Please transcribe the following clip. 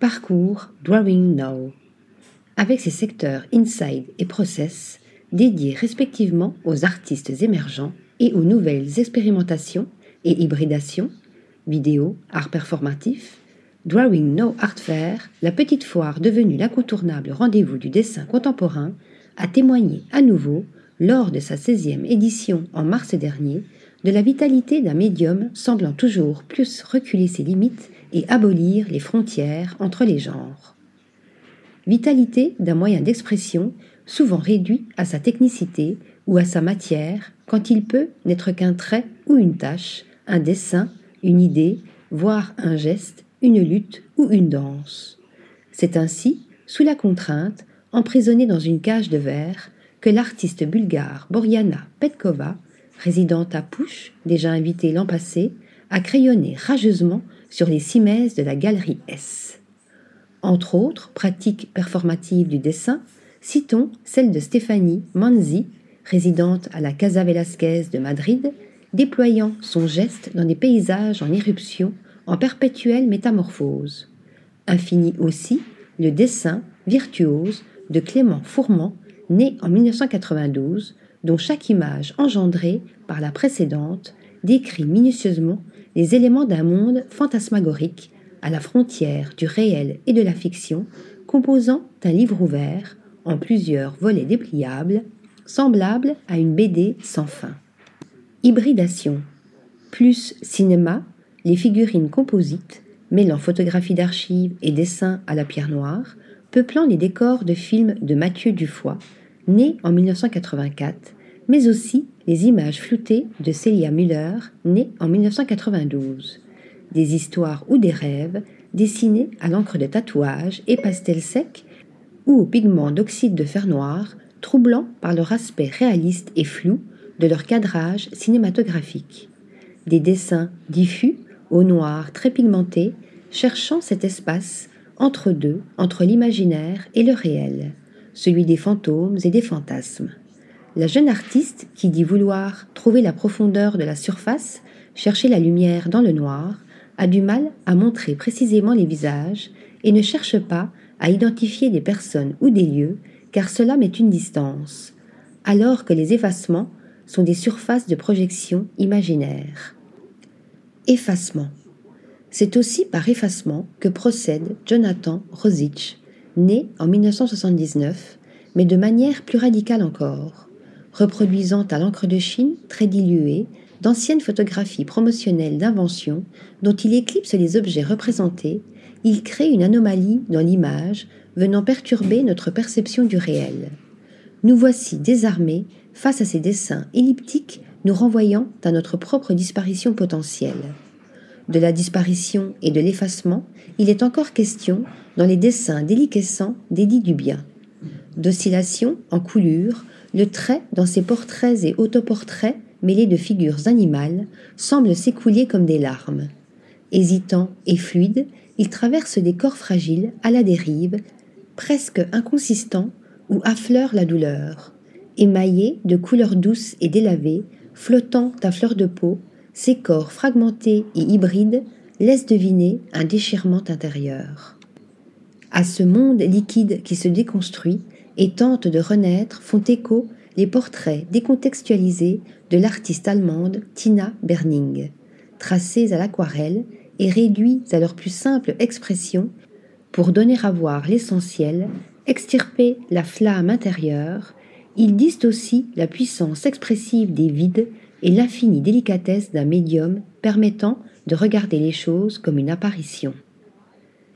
Parcours Drawing Now. Avec ses secteurs Inside et Process, dédiés respectivement aux artistes émergents et aux nouvelles expérimentations et hybridations, vidéo, art performatif, Drawing No Art Fair, la petite foire devenue l'incontournable rendez-vous du dessin contemporain, a témoigné à nouveau, lors de sa 16e édition en mars dernier, de la vitalité d'un médium semblant toujours plus reculer ses limites et abolir les frontières entre les genres. Vitalité d'un moyen d'expression souvent réduit à sa technicité ou à sa matière quand il peut n'être qu'un trait ou une tâche, un dessin, une idée, voire un geste, une lutte ou une danse. C'est ainsi, sous la contrainte, emprisonné dans une cage de verre, que l'artiste bulgare Boriana Petkova, résidente à Pouche, déjà invitée l'an passé, a crayonné rageusement sur les cimaises de la galerie S. Entre autres pratiques performatives du dessin, citons celle de Stéphanie Manzi, résidente à la Casa Velasquez de Madrid, déployant son geste dans des paysages en éruption en perpétuelle métamorphose. Infini aussi le dessin virtuose de Clément Fourmand, né en 1992, dont chaque image engendrée par la précédente décrit minutieusement les éléments d'un monde fantasmagorique à la frontière du réel et de la fiction, composant un livre ouvert en plusieurs volets dépliables, semblable à une BD sans fin. Hybridation. Plus cinéma, les figurines composites, mêlant photographie d'archives et dessins à la pierre noire, peuplant les décors de films de Mathieu Dufoy, né en 1984, mais aussi les images floutées de Celia Müller, née en 1992. Des histoires ou des rêves dessinés à l'encre de tatouage et pastel sec ou au pigment d'oxyde de fer noir, troublant par leur aspect réaliste et flou de leur cadrage cinématographique. Des dessins diffus, au noir très pigmenté, cherchant cet espace entre deux, entre l'imaginaire et le réel, celui des fantômes et des fantasmes. La jeune artiste, qui dit vouloir trouver la profondeur de la surface, chercher la lumière dans le noir, a du mal à montrer précisément les visages et ne cherche pas à identifier des personnes ou des lieux, car cela met une distance, alors que les effacements sont des surfaces de projection imaginaires. Effacement. C'est aussi par effacement que procède Jonathan Rosich, né en 1979, mais de manière plus radicale encore, reproduisant à l'encre de Chine, très diluée, d'anciennes photographies promotionnelles d'invention dont il éclipse les objets représentés il crée une anomalie dans l'image venant perturber notre perception du réel. Nous voici désarmés face à ces dessins elliptiques nous renvoyant à notre propre disparition potentielle. De la disparition et de l'effacement, il est encore question dans les dessins déliquescents d'Édith Dubien. D'oscillation en coulure, le trait dans ses portraits et autoportraits mêlés de figures animales semble s'écouler comme des larmes. Hésitant et fluide, il traverse des corps fragiles à la dérive, presque inconsistants, où affleure la douleur. Émaillés de couleurs douces et délavées, flottant à fleur de peau, ces corps fragmentés et hybrides laissent deviner un déchirement intérieur. À ce monde liquide qui se déconstruit et tente de renaître font écho les portraits décontextualisés de l'artiste allemande Tina Berning, tracés à l'aquarelle et réduits à leur plus simple expression pour donner à voir l'essentiel, extirper la flamme intérieure, ils disent aussi la puissance expressive des vides et l'infinie délicatesse d'un médium permettant de regarder les choses comme une apparition.